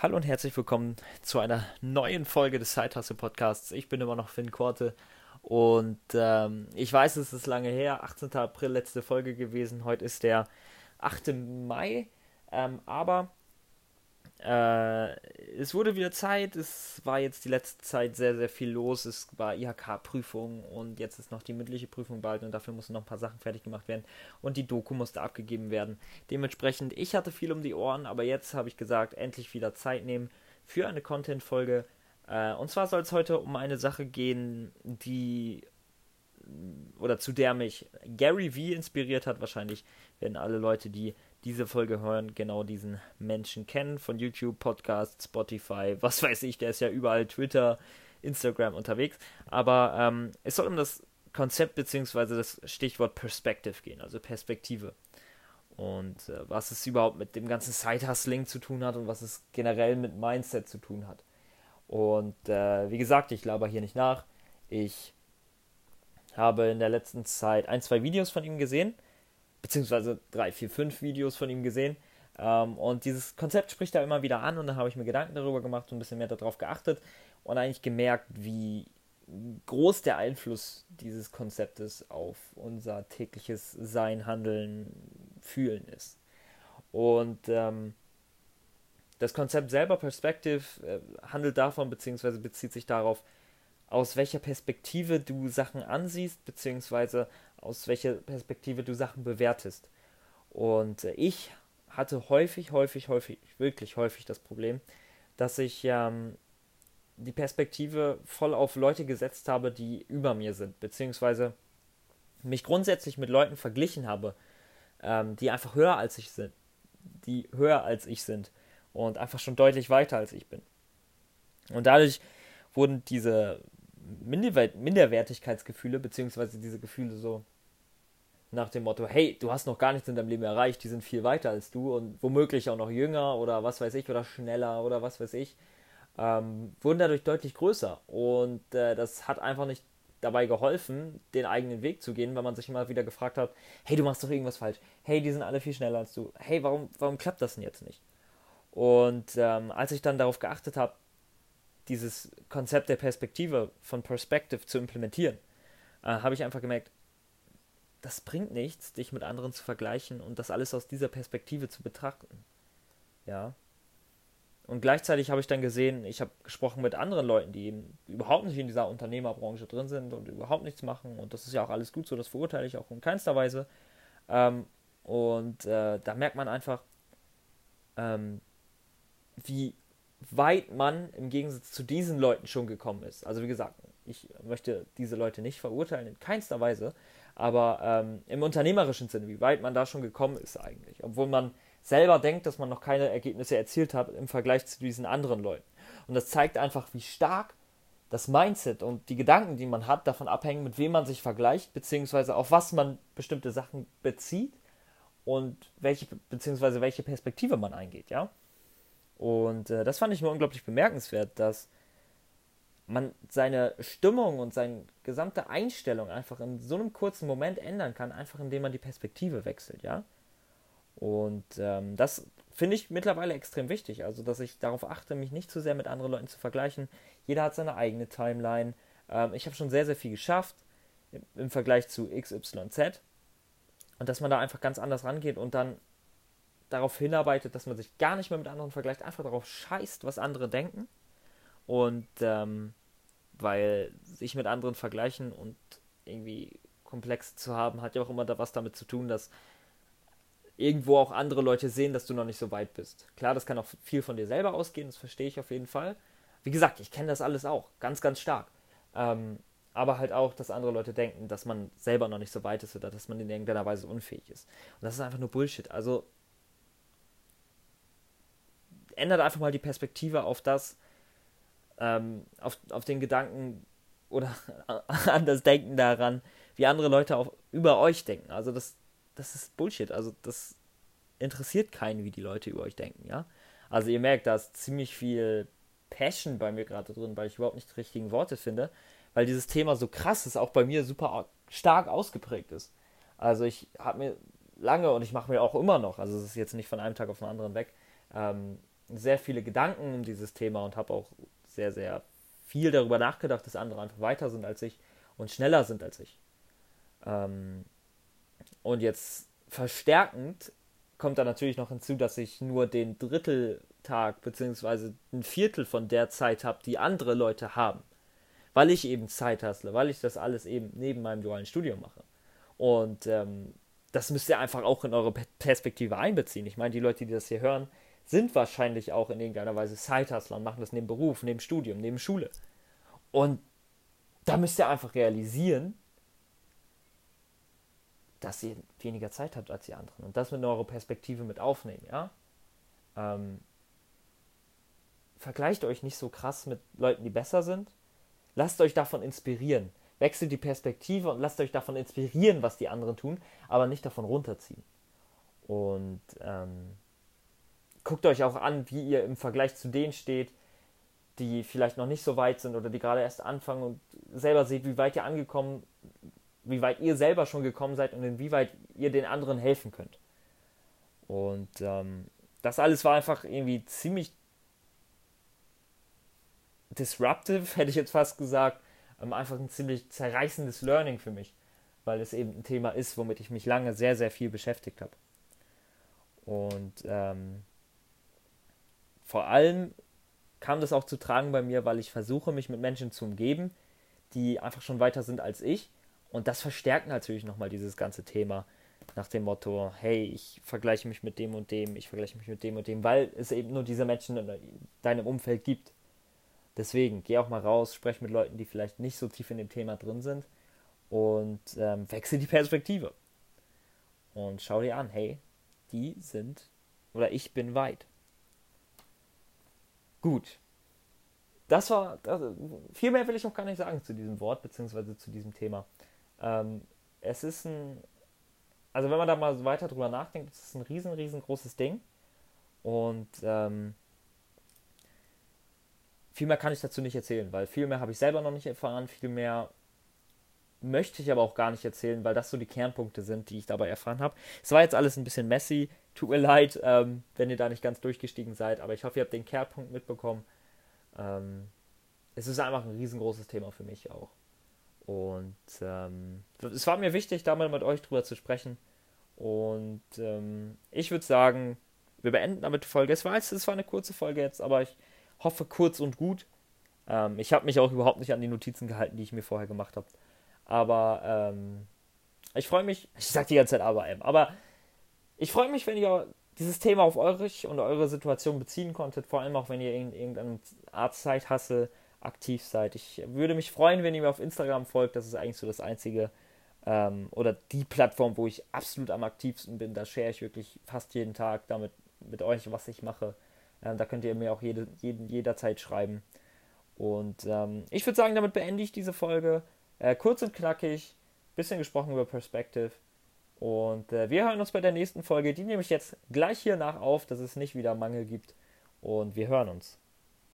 Hallo und herzlich willkommen zu einer neuen Folge des Sidehustle Podcasts. Ich bin immer noch Finn Korte und ähm, ich weiß, es ist lange her, 18. April letzte Folge gewesen. Heute ist der 8. Mai, ähm, aber äh, es wurde wieder Zeit. Es war jetzt die letzte Zeit sehr, sehr viel los. Es war IHK-Prüfung und jetzt ist noch die mündliche Prüfung bald und dafür mussten noch ein paar Sachen fertig gemacht werden und die Doku musste abgegeben werden. Dementsprechend, ich hatte viel um die Ohren, aber jetzt habe ich gesagt, endlich wieder Zeit nehmen für eine Content-Folge. Äh, und zwar soll es heute um eine Sache gehen, die oder zu der mich Gary V inspiriert hat. Wahrscheinlich werden alle Leute, die diese Folge hören, genau diesen Menschen kennen. Von YouTube, Podcast, Spotify, was weiß ich, der ist ja überall Twitter, Instagram unterwegs. Aber ähm, es soll um das Konzept bzw. das Stichwort Perspective gehen, also Perspektive. Und äh, was es überhaupt mit dem ganzen Side-Hustling zu tun hat und was es generell mit Mindset zu tun hat. Und äh, wie gesagt, ich laber hier nicht nach. Ich habe in der letzten Zeit ein, zwei Videos von ihm gesehen beziehungsweise drei, vier, fünf Videos von ihm gesehen. Ähm, und dieses Konzept spricht da immer wieder an und dann habe ich mir Gedanken darüber gemacht und ein bisschen mehr darauf geachtet und eigentlich gemerkt, wie groß der Einfluss dieses Konzeptes auf unser tägliches Sein, Handeln, Fühlen ist. Und ähm, das Konzept selber, Perspective, äh, handelt davon, beziehungsweise bezieht sich darauf, aus welcher Perspektive du Sachen ansiehst, beziehungsweise aus welcher Perspektive du Sachen bewertest. Und äh, ich hatte häufig, häufig, häufig, wirklich häufig das Problem, dass ich ähm, die Perspektive voll auf Leute gesetzt habe, die über mir sind, beziehungsweise mich grundsätzlich mit Leuten verglichen habe, ähm, die einfach höher als ich sind, die höher als ich sind und einfach schon deutlich weiter als ich bin. Und dadurch wurden diese Minderwertigkeitsgefühle, beziehungsweise diese Gefühle so nach dem Motto, hey, du hast noch gar nichts in deinem Leben erreicht, die sind viel weiter als du und womöglich auch noch jünger oder was weiß ich oder schneller oder was weiß ich, ähm, wurden dadurch deutlich größer. Und äh, das hat einfach nicht dabei geholfen, den eigenen Weg zu gehen, weil man sich immer wieder gefragt hat, hey, du machst doch irgendwas falsch, hey, die sind alle viel schneller als du, hey, warum, warum klappt das denn jetzt nicht? Und ähm, als ich dann darauf geachtet habe, dieses Konzept der Perspektive von Perspective zu implementieren, äh, habe ich einfach gemerkt, das bringt nichts, dich mit anderen zu vergleichen und das alles aus dieser Perspektive zu betrachten. Ja. Und gleichzeitig habe ich dann gesehen, ich habe gesprochen mit anderen Leuten, die eben überhaupt nicht in dieser Unternehmerbranche drin sind und überhaupt nichts machen. Und das ist ja auch alles gut so, das verurteile ich auch in keinster Weise. Ähm, und äh, da merkt man einfach, ähm, wie weit man im Gegensatz zu diesen Leuten schon gekommen ist. Also wie gesagt, ich möchte diese Leute nicht verurteilen, in keinster Weise, aber ähm, im unternehmerischen Sinne, wie weit man da schon gekommen ist eigentlich, obwohl man selber denkt, dass man noch keine Ergebnisse erzielt hat im Vergleich zu diesen anderen Leuten. Und das zeigt einfach, wie stark das Mindset und die Gedanken, die man hat, davon abhängen, mit wem man sich vergleicht, beziehungsweise auf was man bestimmte Sachen bezieht und welche, beziehungsweise welche Perspektive man eingeht, ja. Und äh, das fand ich mir unglaublich bemerkenswert, dass man seine Stimmung und seine gesamte Einstellung einfach in so einem kurzen Moment ändern kann, einfach indem man die Perspektive wechselt, ja. Und ähm, das finde ich mittlerweile extrem wichtig, also dass ich darauf achte, mich nicht zu sehr mit anderen Leuten zu vergleichen. Jeder hat seine eigene Timeline. Ähm, ich habe schon sehr, sehr viel geschafft im, im Vergleich zu XYZ. Und dass man da einfach ganz anders rangeht und dann darauf hinarbeitet, dass man sich gar nicht mehr mit anderen vergleicht, einfach darauf scheißt, was andere denken. Und ähm, weil sich mit anderen vergleichen und irgendwie komplex zu haben, hat ja auch immer da was damit zu tun, dass irgendwo auch andere Leute sehen, dass du noch nicht so weit bist. Klar, das kann auch viel von dir selber ausgehen, das verstehe ich auf jeden Fall. Wie gesagt, ich kenne das alles auch, ganz, ganz stark. Ähm, aber halt auch, dass andere Leute denken, dass man selber noch nicht so weit ist oder dass man in irgendeiner Weise unfähig ist. Und das ist einfach nur Bullshit. Also ändert einfach mal die Perspektive auf das, ähm, auf, auf den Gedanken oder an das Denken daran, wie andere Leute auch über euch denken. Also das, das ist Bullshit. Also das interessiert keinen, wie die Leute über euch denken, ja. Also ihr merkt, da ist ziemlich viel Passion bei mir gerade drin, weil ich überhaupt nicht die richtigen Worte finde, weil dieses Thema so krass ist, auch bei mir super stark ausgeprägt ist. Also ich habe mir lange und ich mache mir auch immer noch, also es ist jetzt nicht von einem Tag auf den anderen weg, ähm, sehr viele Gedanken um dieses Thema und habe auch sehr, sehr viel darüber nachgedacht, dass andere einfach weiter sind als ich und schneller sind als ich. Ähm, und jetzt verstärkend kommt da natürlich noch hinzu, dass ich nur den Dritteltag bzw. ein Viertel von der Zeit habe, die andere Leute haben. Weil ich eben Zeit hassle, weil ich das alles eben neben meinem dualen Studium mache. Und ähm, das müsst ihr einfach auch in eure Perspektive einbeziehen. Ich meine, die Leute, die das hier hören, sind wahrscheinlich auch in irgendeiner Weise Zeithustler und machen das neben Beruf, neben Studium, neben Schule. Und da müsst ihr einfach realisieren, dass ihr weniger Zeit habt als die anderen und das mit eurer Perspektive mit aufnehmen, ja. Ähm, vergleicht euch nicht so krass mit Leuten, die besser sind. Lasst euch davon inspirieren. Wechselt die Perspektive und lasst euch davon inspirieren, was die anderen tun, aber nicht davon runterziehen. Und ähm, guckt euch auch an, wie ihr im Vergleich zu denen steht, die vielleicht noch nicht so weit sind oder die gerade erst anfangen und selber seht, wie weit ihr angekommen wie weit ihr selber schon gekommen seid und inwieweit ihr den anderen helfen könnt. Und ähm, das alles war einfach irgendwie ziemlich disruptive, hätte ich jetzt fast gesagt. Ähm, einfach ein ziemlich zerreißendes Learning für mich, weil es eben ein Thema ist, womit ich mich lange sehr, sehr viel beschäftigt habe. Und ähm, vor allem kam das auch zu tragen bei mir, weil ich versuche, mich mit Menschen zu umgeben, die einfach schon weiter sind als ich und das verstärkt natürlich nochmal dieses ganze Thema nach dem Motto, hey, ich vergleiche mich mit dem und dem, ich vergleiche mich mit dem und dem, weil es eben nur diese Menschen in deinem Umfeld gibt. Deswegen, geh auch mal raus, sprech mit Leuten, die vielleicht nicht so tief in dem Thema drin sind und ähm, wechsel die Perspektive. Und schau dir an, hey, die sind oder ich bin weit. Gut. Das war, also, viel mehr will ich auch gar nicht sagen zu diesem Wort, beziehungsweise zu diesem Thema. Ähm, es ist ein, also wenn man da mal weiter drüber nachdenkt, ist es ein riesen, riesengroßes Ding. Und ähm, viel mehr kann ich dazu nicht erzählen, weil viel mehr habe ich selber noch nicht erfahren, viel mehr möchte ich aber auch gar nicht erzählen, weil das so die Kernpunkte sind, die ich dabei erfahren habe. Es war jetzt alles ein bisschen messy, tut mir leid, ähm, wenn ihr da nicht ganz durchgestiegen seid, aber ich hoffe, ihr habt den Kernpunkt mitbekommen. Ähm, es ist einfach ein riesengroßes Thema für mich auch. Und ähm, es war mir wichtig, da mal mit euch drüber zu sprechen. Und ähm, ich würde sagen, wir beenden damit die Folge. Es war, es war eine kurze Folge jetzt, aber ich hoffe kurz und gut. Ähm, ich habe mich auch überhaupt nicht an die Notizen gehalten, die ich mir vorher gemacht habe. Aber ähm, ich freue mich, ich sage die ganze Zeit aber, aber ich freue mich, wenn ihr dieses Thema auf euch und eure Situation beziehen konntet, vor allem auch wenn ihr irgendeine Art Zeithasse aktiv seid. Ich würde mich freuen, wenn ihr mir auf Instagram folgt. Das ist eigentlich so das einzige ähm, oder die Plattform, wo ich absolut am aktivsten bin. Da share ich wirklich fast jeden Tag damit mit euch, was ich mache. Ähm, da könnt ihr mir auch jede, jeden, jederzeit schreiben. Und ähm, ich würde sagen, damit beende ich diese Folge. Äh, kurz und knackig, bisschen gesprochen über Perspective. Und äh, wir hören uns bei der nächsten Folge. Die nehme ich jetzt gleich hier nach auf, dass es nicht wieder Mangel gibt. Und wir hören uns.